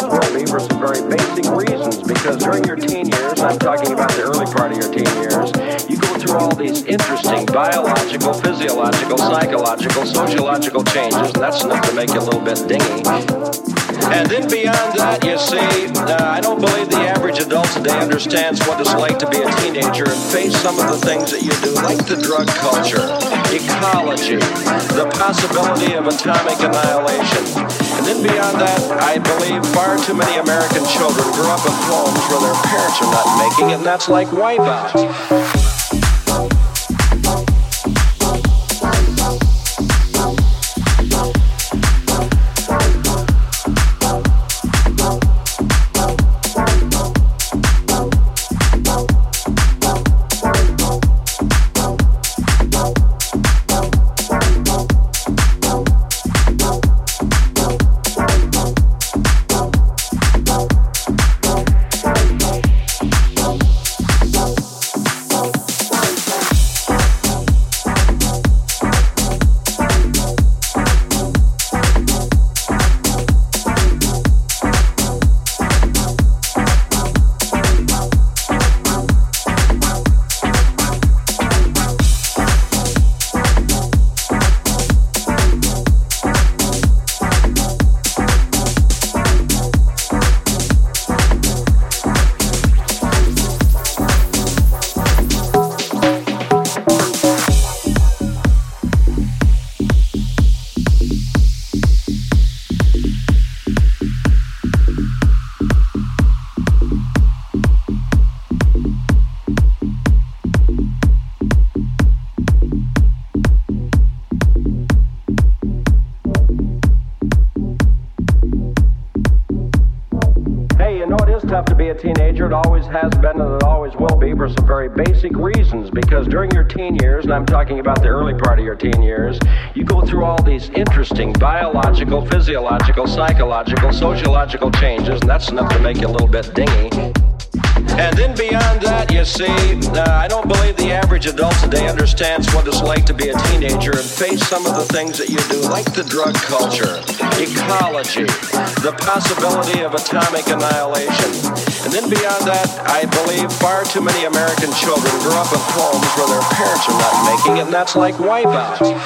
Me for some very basic reasons. Because during your teen years, I'm talking about the early part of your teen years, you go through all these interesting biological, physiological, psychological, sociological changes, and that's enough to make you a little bit dingy. And then beyond that, you see, uh, I don't believe the average adult today understands what it's like to be a teenager and face some of the things that you do, like the drug culture, ecology, the possibility of atomic annihilation then beyond that, I believe far too many American children grow up in homes where their parents are not making it, and that's like wipeout. has been and it always will be for some very basic reasons. Because during your teen years, and I'm talking about the early part of your teen years, you go through all these interesting biological, physiological, psychological, sociological changes, and that's enough to make you a little bit dingy. And then beyond that, you see, uh, I don't believe the average adult today understands what it's like to be a teenager and face some of the things that you do, like the drug culture, ecology, the possibility of atomic annihilation. And then beyond that, I believe far too many American children grow up in homes where their parents are not making it, and that's like wipeouts.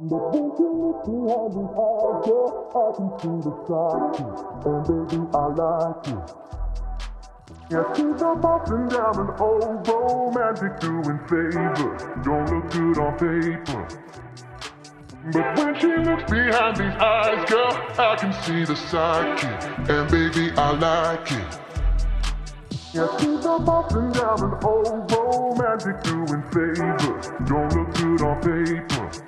Girl, I can see the side And baby, I like it. Yeah, she's up and down and old romantic doing favors. Don't look good on paper. But when she looks behind these eyes, girl, I can see the sidekick. And baby, I like it. Yeah, she's up and down and old romantic doing favors. Don't look good on paper.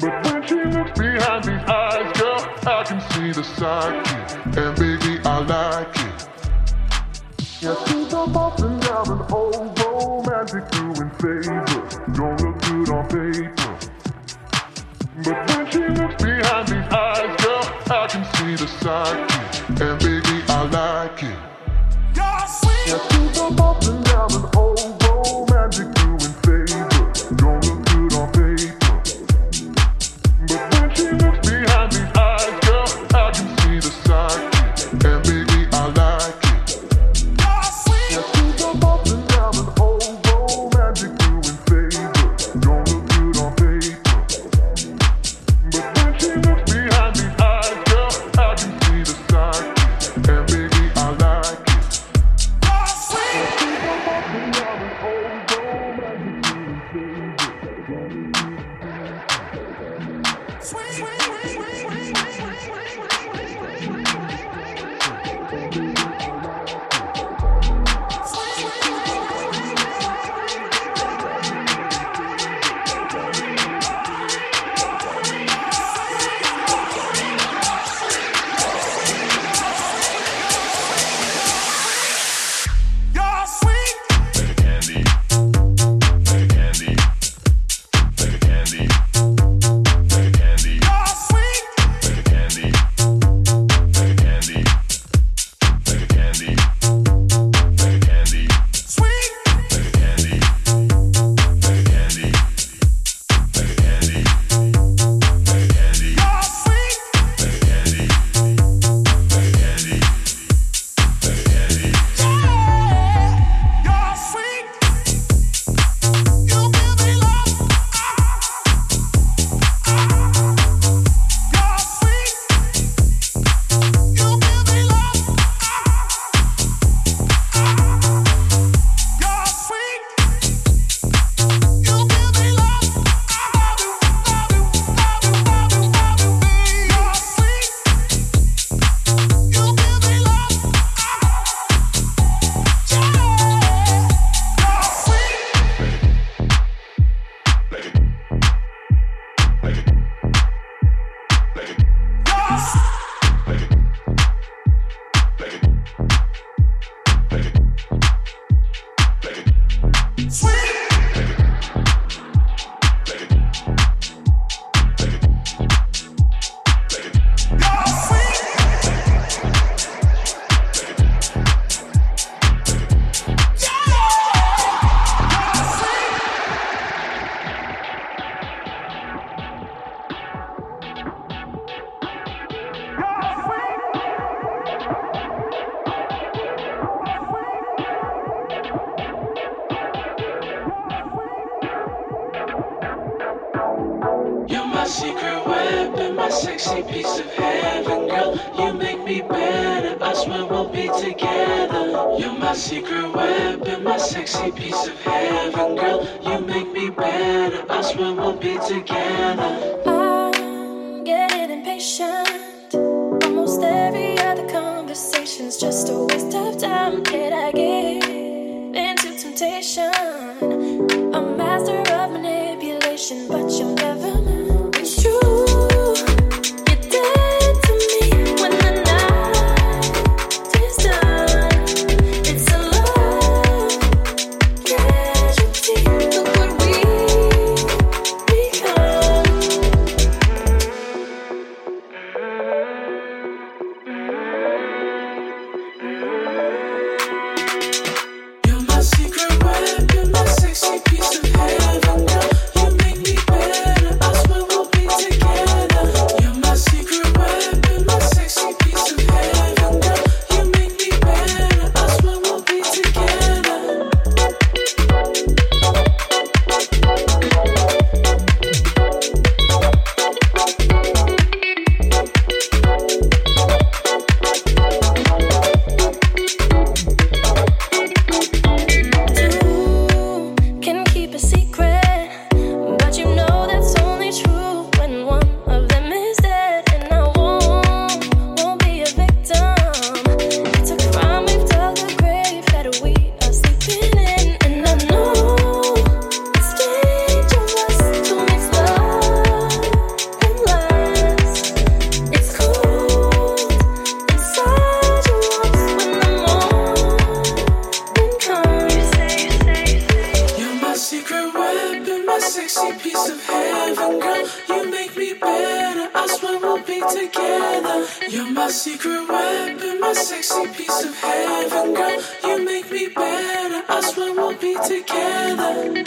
But when she looks behind these eyes, girl, I can see the sidekick. And baby, I like it. Yeah, she's up up and down and oh, romantic doing favors. Don't look good on paper. But when she looks behind these eyes, girl, I can see the sidekick. Conversation's just a waste of time. Did I give into temptation? A master of manipulation, together. You're my secret weapon, my sexy piece of heaven, girl. You make me better. I swear we'll be together.